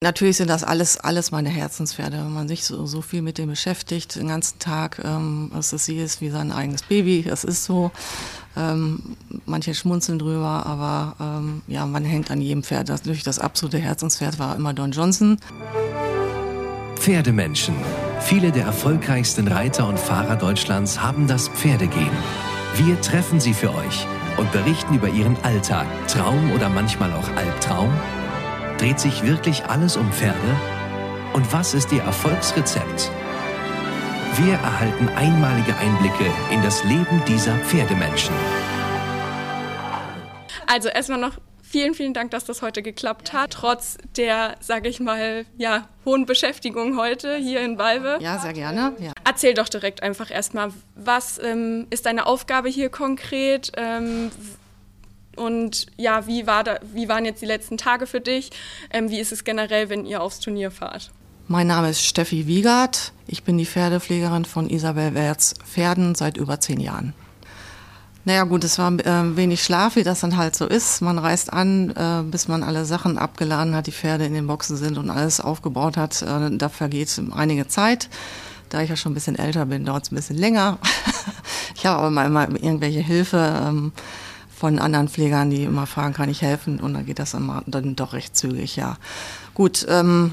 Natürlich sind das alles, alles meine Herzenspferde. Wenn man sich so, so viel mit dem beschäftigt, den ganzen Tag, ähm, es ist jedes wie sein eigenes Baby, es ist so. Ähm, manche schmunzeln drüber, aber ähm, ja, man hängt an jedem Pferd. Das, natürlich das absolute Herzenspferd war immer Don Johnson. Pferdemenschen. Viele der erfolgreichsten Reiter und Fahrer Deutschlands haben das Pferdegehen. Wir treffen sie für euch und berichten über ihren Alltag, Traum oder manchmal auch Albtraum Dreht sich wirklich alles um Pferde? Und was ist Ihr Erfolgsrezept? Wir erhalten einmalige Einblicke in das Leben dieser Pferdemenschen. Also erstmal noch vielen, vielen Dank, dass das heute geklappt hat, trotz der, sage ich mal, ja, hohen Beschäftigung heute hier in Balve. Ja, sehr gerne. Ja. Erzähl doch direkt einfach erstmal, was ähm, ist deine Aufgabe hier konkret? Ähm, und ja, wie, war da, wie waren jetzt die letzten Tage für dich? Ähm, wie ist es generell, wenn ihr aufs Turnier fahrt? Mein Name ist Steffi Wiegert. Ich bin die Pferdepflegerin von Isabel Werts Pferden seit über zehn Jahren. Naja gut, es war äh, wenig Schlaf, wie das dann halt so ist. Man reist an, äh, bis man alle Sachen abgeladen hat, die Pferde in den Boxen sind und alles aufgebaut hat. Äh, da vergeht einige Zeit. Da ich ja schon ein bisschen älter bin, dauert es ein bisschen länger. ich habe aber mal immer irgendwelche Hilfe. Ähm, von anderen Pflegern, die immer fragen, kann ich helfen? Und dann geht das immer dann doch recht zügig, ja. Gut, ähm,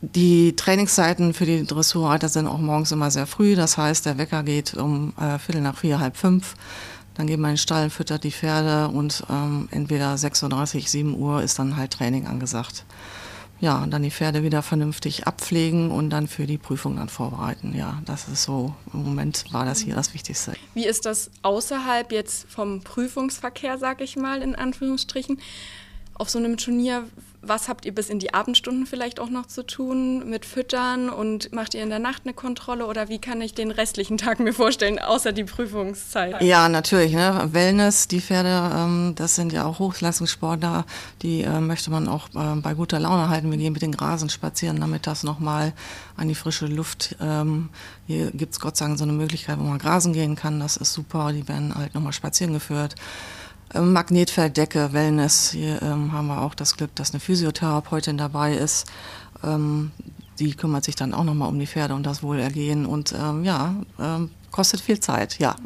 die Trainingszeiten für die Dressurreiter sind auch morgens immer sehr früh. Das heißt, der Wecker geht um äh, Viertel nach vier, halb fünf. Dann geht man in den Stall, füttert die Pferde und ähm, entweder 6.30 Uhr, 7 Uhr ist dann halt Training angesagt ja, und dann die Pferde wieder vernünftig abpflegen und dann für die Prüfung dann vorbereiten. Ja, das ist so, im Moment war das hier das Wichtigste. Wie ist das außerhalb jetzt vom Prüfungsverkehr, sag ich mal, in Anführungsstrichen? Auf so einem Turnier, was habt ihr bis in die Abendstunden vielleicht auch noch zu tun mit Füttern und macht ihr in der Nacht eine Kontrolle oder wie kann ich den restlichen Tag mir vorstellen, außer die Prüfungszeit? Ja, natürlich. Ne? Wellness, die Pferde, ähm, das sind ja auch Hochleistungssportler, die äh, möchte man auch äh, bei guter Laune halten. Wir gehen mit den Grasen spazieren, damit das nochmal an die frische Luft. Ähm, hier gibt es Gott sei Dank so eine Möglichkeit, wo man grasen gehen kann. Das ist super. Die werden halt nochmal spazieren geführt. Ähm, Magnetfelddecke, Wellness. Hier ähm, haben wir auch das Glück, dass eine Physiotherapeutin dabei ist. Ähm, die kümmert sich dann auch nochmal um die Pferde und das Wohlergehen. Und ähm, ja, ähm, kostet viel Zeit, ja.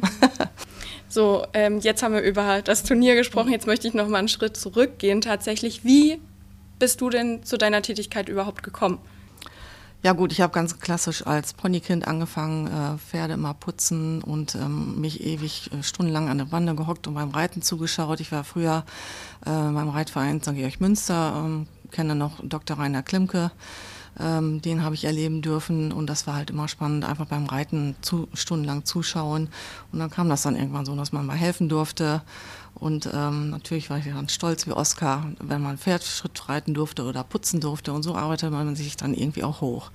so, ähm, jetzt haben wir über das Turnier gesprochen. Jetzt möchte ich nochmal einen Schritt zurückgehen. Tatsächlich, wie bist du denn zu deiner Tätigkeit überhaupt gekommen? Ja gut, ich habe ganz klassisch als Ponykind angefangen, äh, Pferde immer putzen und ähm, mich ewig äh, stundenlang an der Bande gehockt und beim Reiten zugeschaut. Ich war früher äh, beim Reitverein St. Georg Münster, ähm, kenne noch Dr. Rainer Klimke. Ähm, den habe ich erleben dürfen und das war halt immer spannend, einfach beim Reiten zu, stundenlang zuschauen. Und dann kam das dann irgendwann so, dass man mal helfen durfte. Und ähm, natürlich war ich dann stolz wie Oskar, wenn man Pferdschritt reiten durfte oder putzen durfte. Und so arbeitete man sich dann irgendwie auch hoch.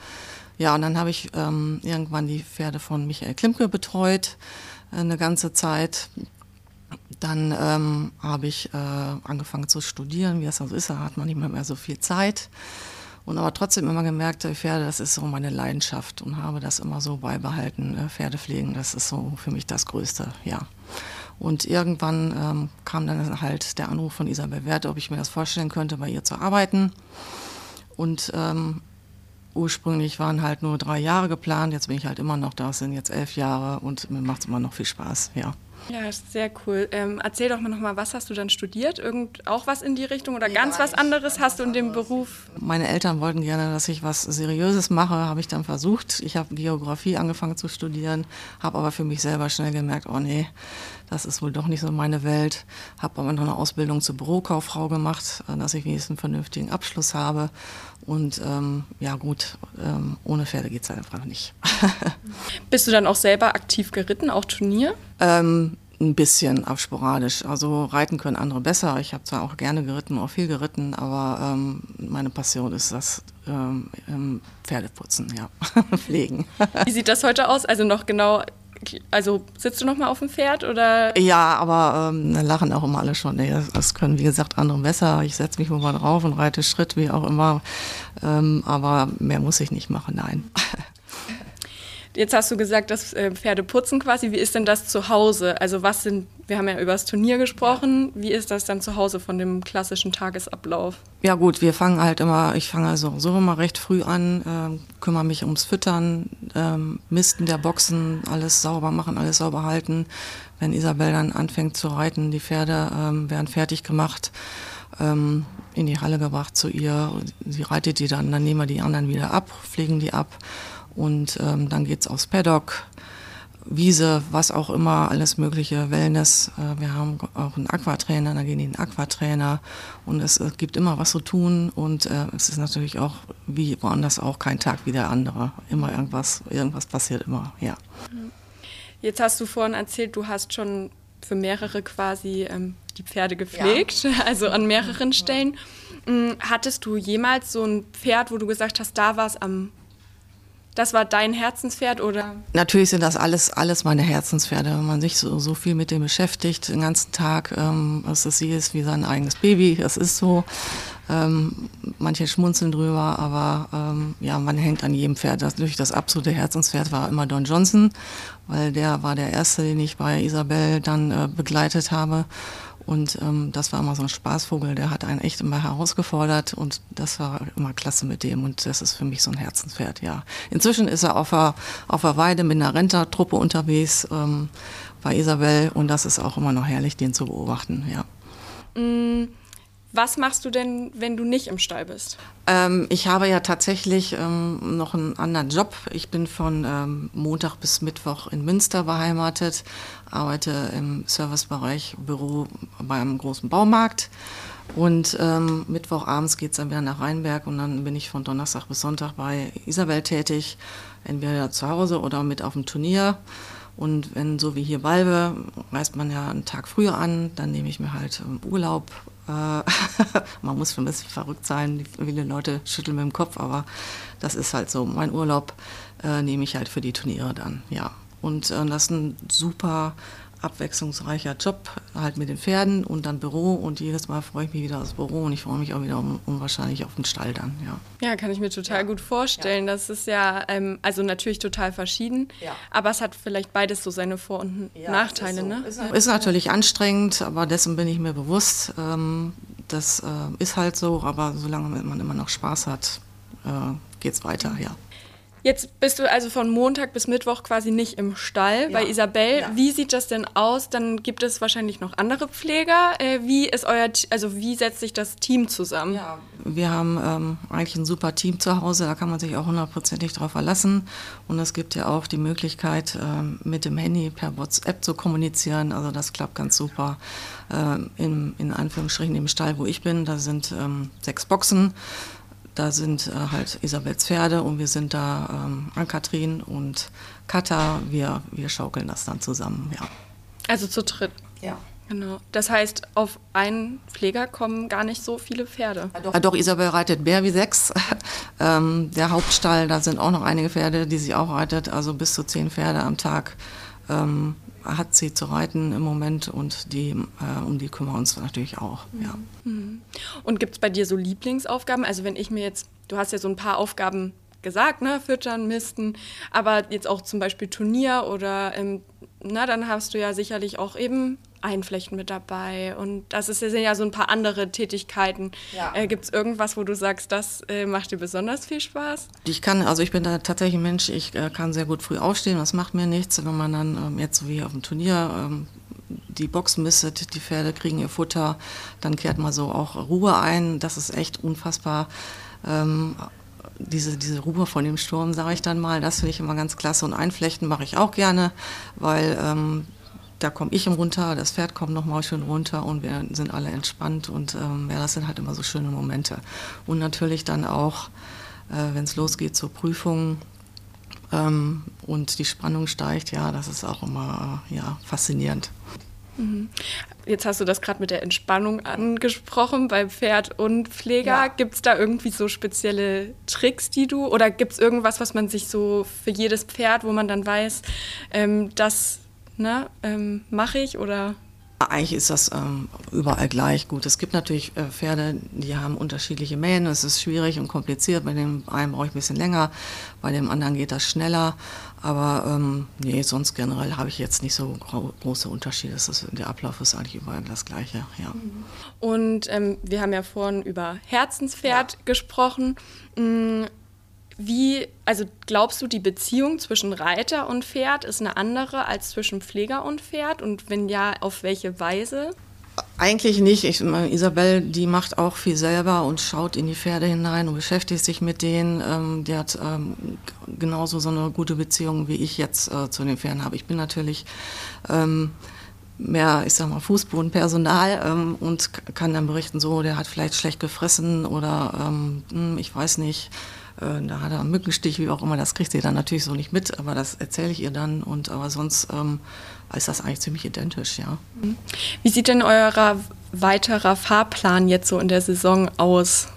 Ja, und dann habe ich ähm, irgendwann die Pferde von Michael Klimke betreut, äh, eine ganze Zeit. Dann ähm, habe ich äh, angefangen zu studieren, wie das so ist, da hat man nicht mehr, mehr so viel Zeit und aber trotzdem immer gemerkt, Pferde, das ist so meine Leidenschaft und habe das immer so beibehalten. Äh, Pferdepflegen, das ist so für mich das Größte, ja. Und irgendwann ähm, kam dann halt der Anruf von Isabel Wert, ob ich mir das vorstellen könnte, bei ihr zu arbeiten. Und ähm, ursprünglich waren halt nur drei Jahre geplant, jetzt bin ich halt immer noch da, es sind jetzt elf Jahre und mir macht es immer noch viel Spaß, ja. Ja, sehr cool. Ähm, erzähl doch mal nochmal, was hast du dann studiert? Irgend auch was in die Richtung oder ganz ja, was anderes hast du in dem Beruf? Meine Eltern wollten gerne, dass ich was Seriöses mache, habe ich dann versucht. Ich habe Geografie angefangen zu studieren, habe aber für mich selber schnell gemerkt, oh nee, das ist wohl doch nicht so meine Welt. Habe aber noch eine Ausbildung zur Bürokauffrau gemacht, äh, dass ich wenigstens einen vernünftigen Abschluss habe. Und ähm, ja gut, ähm, ohne Pferde geht es halt einfach nicht. Bist du dann auch selber aktiv geritten, auch Turnier? Ähm, ein bisschen auf sporadisch. Also reiten können andere besser. Ich habe zwar auch gerne geritten, auch viel geritten, aber ähm, meine Passion ist das ähm, Pferdeputzen, ja, pflegen. Wie sieht das heute aus? Also noch genau also sitzt du noch mal auf dem Pferd oder? Ja, aber ähm, dann lachen auch immer alle schon. Nee, das, können wie gesagt andere besser. Ich setze mich mal drauf und reite Schritt, wie auch immer. Ähm, aber mehr muss ich nicht machen, nein. Jetzt hast du gesagt, dass äh, Pferde putzen quasi. Wie ist denn das zu Hause? Also was sind, wir haben ja über das Turnier gesprochen. Wie ist das dann zu Hause von dem klassischen Tagesablauf? Ja gut, wir fangen halt immer, ich fange also so immer recht früh an, äh, kümmere mich ums Füttern, äh, Misten der Boxen, alles sauber machen, alles sauber halten. Wenn Isabel dann anfängt zu reiten, die Pferde ähm, werden fertig gemacht ähm, in die Halle gebracht zu ihr. Sie reitet die dann, dann nehmen wir die anderen wieder ab, pflegen die ab und ähm, dann geht's aufs Paddock, Wiese, was auch immer, alles mögliche, Wellness. Äh, wir haben auch einen Aquatrainer, da gehen die in den Aquatrainer und es, es gibt immer was zu tun und äh, es ist natürlich auch wie woanders auch kein Tag wie der andere. Immer irgendwas, irgendwas passiert immer, ja. Jetzt hast du vorhin erzählt, du hast schon für mehrere quasi ähm, die Pferde gepflegt, ja. also an mehreren Stellen. Hm, hattest du jemals so ein Pferd, wo du gesagt hast, da war es am das war dein Herzenspferd oder? Natürlich sind das alles, alles meine Herzenspferde. Wenn man sich so, so viel mit dem beschäftigt, den ganzen Tag, ähm, es ist sie ist wie sein eigenes Baby, es ist so. Ähm, manche schmunzeln drüber, aber ähm, ja, man hängt an jedem Pferd. Das, natürlich das absolute Herzenspferd war immer Don Johnson, weil der war der erste, den ich bei Isabel dann äh, begleitet habe. Und ähm, das war immer so ein Spaßvogel, der hat einen echt immer herausgefordert und das war immer klasse mit dem und das ist für mich so ein Herzenspferd, ja. Inzwischen ist er auf der, auf der Weide mit einer Rentertruppe unterwegs ähm, bei Isabel und das ist auch immer noch herrlich, den zu beobachten, ja. Mm. Was machst du denn, wenn du nicht im Stall bist? Ähm, ich habe ja tatsächlich ähm, noch einen anderen Job. Ich bin von ähm, Montag bis Mittwoch in Münster beheimatet, arbeite im Servicebereich Büro bei einem großen Baumarkt. Und ähm, Mittwochabends geht es dann wieder nach Rheinberg und dann bin ich von Donnerstag bis Sonntag bei Isabel tätig, entweder zu Hause oder mit auf dem Turnier. Und wenn so wie hier Balbe, reist man ja einen Tag früher an, dann nehme ich mir halt ähm, Urlaub man muss ein bisschen verrückt sein. Viele Leute schütteln mit dem Kopf, aber das ist halt so. Mein Urlaub äh, nehme ich halt für die Turniere dann, ja. Und äh, das ist ein super abwechslungsreicher Job, halt mit den Pferden und dann Büro und jedes Mal freue ich mich wieder aufs Büro und ich freue mich auch wieder um, unwahrscheinlich auf den Stall dann, ja. Ja, kann ich mir total ja. gut vorstellen. Ja. Das ist ja, ähm, also natürlich total verschieden, ja. aber es hat vielleicht beides so seine Vor- und Nachteile, ist so. ne? Ist, ist, natürlich anstrengend, aber dessen bin ich mir bewusst. Ähm, das äh, ist halt so, aber solange man immer noch Spaß hat, äh, geht es weiter, ja. Jetzt bist du also von Montag bis Mittwoch quasi nicht im Stall ja. bei Isabel. Ja. Wie sieht das denn aus? Dann gibt es wahrscheinlich noch andere Pfleger. Äh, wie ist euer, also wie setzt sich das Team zusammen? Ja. Wir haben ähm, eigentlich ein super Team zu Hause. Da kann man sich auch hundertprozentig drauf verlassen. Und es gibt ja auch die Möglichkeit, ähm, mit dem Handy per WhatsApp zu kommunizieren. Also das klappt ganz super. Ähm, in, in Anführungsstrichen im Stall, wo ich bin, da sind ähm, sechs Boxen. Da sind äh, halt Isabels Pferde und wir sind da ähm, Ann-Kathrin und Katha. Wir, wir schaukeln das dann zusammen, ja. Also zu dritt. Ja. Genau. Das heißt, auf einen Pfleger kommen gar nicht so viele Pferde. Ja, doch, ja, doch Isabel reitet mehr wie sechs. ähm, der Hauptstall, da sind auch noch einige Pferde, die sie auch reitet, also bis zu zehn Pferde am Tag. Ähm, hat sie zu reiten im Moment und die, äh, um die kümmern wir uns natürlich auch. Ja. Mhm. Und gibt es bei dir so Lieblingsaufgaben? Also wenn ich mir jetzt, du hast ja so ein paar Aufgaben gesagt, ne, füttern, misten, aber jetzt auch zum Beispiel Turnier oder, ähm, na, dann hast du ja sicherlich auch eben Einflechten mit dabei. Und das ist, das sind ja so ein paar andere Tätigkeiten. Ja. Äh, Gibt es irgendwas, wo du sagst, das äh, macht dir besonders viel Spaß? Ich kann, also ich bin da tatsächlich ein Mensch, ich äh, kann sehr gut früh aufstehen, das macht mir nichts. Wenn man dann ähm, jetzt so wie auf dem Turnier ähm, die Box misset, die Pferde kriegen ihr Futter, dann kehrt man so auch Ruhe ein. Das ist echt unfassbar. Ähm, diese, diese Ruhe von dem Sturm, sage ich dann mal, das finde ich immer ganz klasse. Und Einflechten mache ich auch gerne, weil ähm, da komme ich runter, das Pferd kommt nochmal schön runter und wir sind alle entspannt und ähm, ja, das sind halt immer so schöne Momente. Und natürlich dann auch, äh, wenn es losgeht zur Prüfung ähm, und die Spannung steigt, ja, das ist auch immer äh, ja, faszinierend. Mhm. Jetzt hast du das gerade mit der Entspannung angesprochen bei Pferd und Pfleger. Ja. Gibt es da irgendwie so spezielle Tricks, die du, oder gibt es irgendwas, was man sich so für jedes Pferd, wo man dann weiß, ähm, dass ne, ähm, mache ich oder Eigentlich ist das ähm, überall gleich gut. Es gibt natürlich äh, Pferde, die haben unterschiedliche Mähen. Es ist schwierig und kompliziert. Bei dem einen brauche ich ein bisschen länger, bei dem anderen geht das schneller. Aber ähm, nee, sonst generell habe ich jetzt nicht so große Unterschiede. Ist, der Ablauf ist eigentlich überall das Gleiche. Ja. Und ähm, wir haben ja vorhin über Herzenspferd ja. gesprochen. Wie, also glaubst du, die Beziehung zwischen Reiter und Pferd ist eine andere als zwischen Pfleger und Pferd? Und wenn ja, auf welche Weise? Eigentlich nicht. Ich, Isabel, die macht auch viel selber und schaut in die Pferde hinein und beschäftigt sich mit denen. Ähm, die hat ähm, genauso so eine gute Beziehung, wie ich jetzt äh, zu den Pferden habe. Ich bin natürlich ähm, mehr, ich sag mal, Fußbodenpersonal ähm, und kann dann berichten, so, der hat vielleicht schlecht gefressen oder ähm, hm, ich weiß nicht da hat er einen Mückenstich, wie auch immer, das kriegt sie dann natürlich so nicht mit, aber das erzähle ich ihr dann. Und aber sonst ähm, ist das eigentlich ziemlich identisch, ja. Wie sieht denn euer weiterer Fahrplan jetzt so in der Saison aus?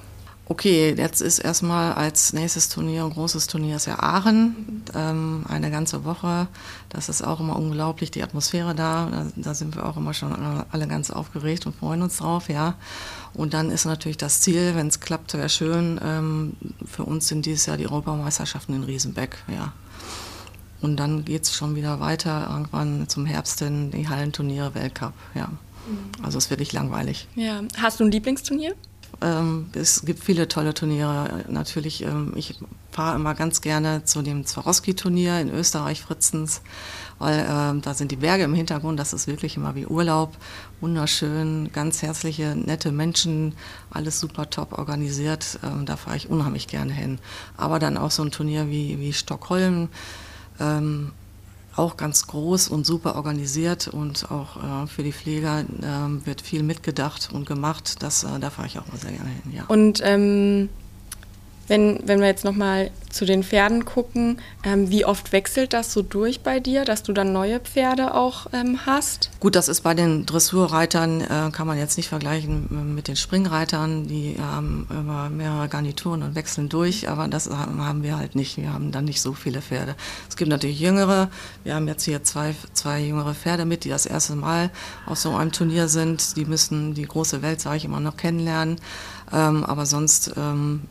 Okay, jetzt ist erstmal als nächstes Turnier, ein großes Turnier ist ja Aachen, ähm, eine ganze Woche. Das ist auch immer unglaublich, die Atmosphäre da. da. Da, sind wir auch immer schon alle ganz aufgeregt und freuen uns drauf, ja. Und dann ist natürlich das Ziel, wenn es klappt, wäre schön. Ähm, für uns sind dieses Jahr die Europameisterschaften in Riesenbeck, ja. Und dann geht es schon wieder weiter, irgendwann zum Herbst hin, die Hallenturniere, Weltcup, ja. Mhm. Also es ist wirklich langweilig. Ja. Hast du ein Lieblingsturnier? Ähm, es gibt viele tolle Turniere. Natürlich, ähm, ich fahre immer ganz gerne zu dem Swarovski-Turnier in Österreich, Fritzens, weil ähm, da sind die Berge im Hintergrund. Das ist wirklich immer wie Urlaub. Wunderschön, ganz herzliche, nette Menschen, alles super top organisiert. Ähm, da fahre ich unheimlich gerne hin. Aber dann auch so ein Turnier wie, wie Stockholm. Auch ganz groß und super organisiert und auch äh, für die Pfleger äh, wird viel mitgedacht und gemacht. Das, äh, da fahre ich auch mal sehr gerne hin. Ja. Und ähm, wenn, wenn wir jetzt nochmal zu den Pferden gucken, ähm, wie oft wechselt das so durch bei dir, dass du dann neue Pferde auch ähm, hast? Gut, das ist bei den Dressurreitern, äh, kann man jetzt nicht vergleichen mit den Springreitern. Die haben immer mehrere Garnituren und wechseln durch, aber das haben wir halt nicht. Wir haben dann nicht so viele Pferde. Es gibt natürlich jüngere. Wir haben jetzt hier zwei, zwei jüngere Pferde mit, die das erste Mal auf so einem Turnier sind. Die müssen die große Welt, sage ich immer, noch kennenlernen. Ähm, aber sonst ähm,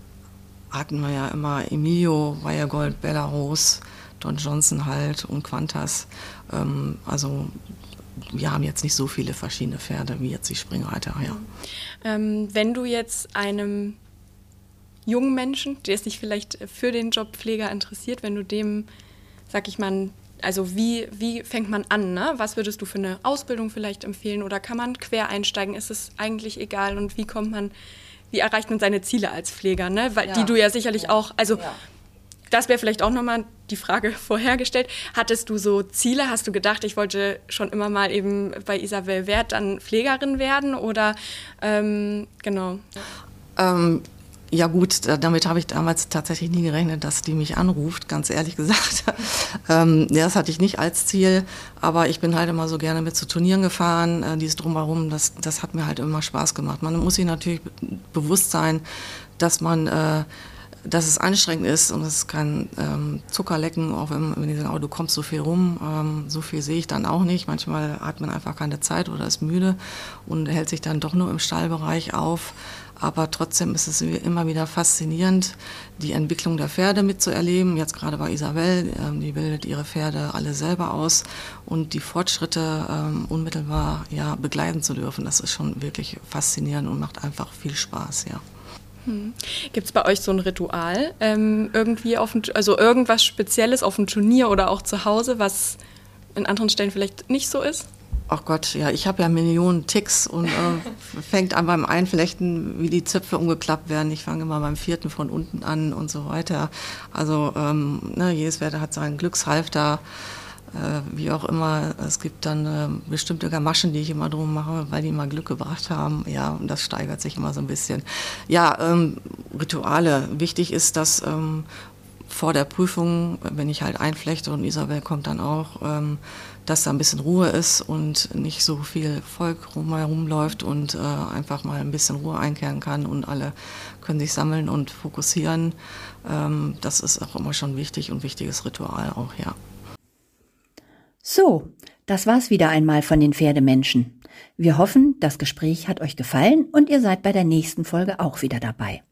hatten wir ja immer Emilio, Weiergold, Belarus, Don Johnson halt und Qantas. Ähm, also wir haben jetzt nicht so viele verschiedene Pferde wie jetzt die Springreiter. Ja. Ähm, wenn du jetzt einem jungen Menschen, der sich vielleicht für den Job Pfleger interessiert, wenn du dem, sag ich mal, also wie, wie fängt man an? Ne? Was würdest du für eine Ausbildung vielleicht empfehlen? Oder kann man quer einsteigen? Ist es eigentlich egal? Und wie kommt man wie erreicht man seine Ziele als Pfleger, ne? Weil, ja. die du ja sicherlich ja. auch, also ja. das wäre vielleicht auch nochmal die Frage vorhergestellt. Hattest du so Ziele? Hast du gedacht, ich wollte schon immer mal eben bei Isabel Wert dann Pflegerin werden oder ähm, genau? Ähm, ja gut, damit habe ich damals tatsächlich nie gerechnet, dass die mich anruft, ganz ehrlich gesagt. ähm, das hatte ich nicht als Ziel, aber ich bin halt immer so gerne mit zu Turnieren gefahren, äh, dieses Drumherum, das, das hat mir halt immer Spaß gemacht. Man muss sich natürlich bewusst sein, dass man... Äh, dass es anstrengend ist und es kann ähm, Zuckerlecken, auch wenn, wenn die sagen, oh, du kommst so viel rum, ähm, so viel sehe ich dann auch nicht. Manchmal hat man einfach keine Zeit oder ist müde und hält sich dann doch nur im Stallbereich auf. Aber trotzdem ist es immer wieder faszinierend, die Entwicklung der Pferde mitzuerleben. Jetzt gerade bei Isabel, ähm, die bildet ihre Pferde alle selber aus und die Fortschritte ähm, unmittelbar ja, begleiten zu dürfen, das ist schon wirklich faszinierend und macht einfach viel Spaß, ja. Hm. Gibt es bei euch so ein Ritual, ähm, irgendwie auf ein, also irgendwas Spezielles auf dem Turnier oder auch zu Hause, was in anderen Stellen vielleicht nicht so ist? Ach Gott, ja, ich habe ja Millionen Ticks und äh, fängt an beim Einflechten, wie die Zöpfe umgeklappt werden. Ich fange immer beim vierten von unten an und so weiter. Also ähm, ne, jedes Pferd hat seinen Glückshalfter, wie auch immer. Es gibt dann äh, bestimmte Gamaschen, die ich immer drum mache, weil die immer Glück gebracht haben. Ja, und das steigert sich immer so ein bisschen. Ja, ähm, Rituale. Wichtig ist, dass ähm, vor der Prüfung, wenn ich halt einflechte und Isabel kommt dann auch, ähm, dass da ein bisschen Ruhe ist und nicht so viel Volk rumherum läuft und äh, einfach mal ein bisschen Ruhe einkehren kann und alle können sich sammeln und fokussieren. Ähm, das ist auch immer schon wichtig und wichtiges Ritual auch, ja. So, das war's wieder einmal von den Pferdemenschen. Wir hoffen, das Gespräch hat euch gefallen und ihr seid bei der nächsten Folge auch wieder dabei.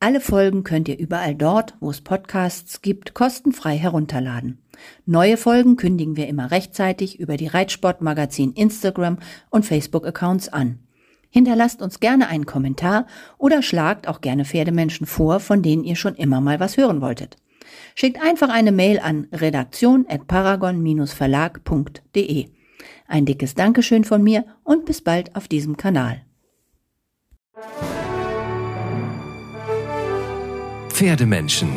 Alle Folgen könnt ihr überall dort, wo es Podcasts gibt, kostenfrei herunterladen. Neue Folgen kündigen wir immer rechtzeitig über die Reitsportmagazin Instagram und Facebook Accounts an. Hinterlasst uns gerne einen Kommentar oder schlagt auch gerne Pferdemenschen vor, von denen ihr schon immer mal was hören wolltet. Schickt einfach eine Mail an redaktion@paragon-verlag.de. Ein dickes Dankeschön von mir und bis bald auf diesem Kanal. Pferdemenschen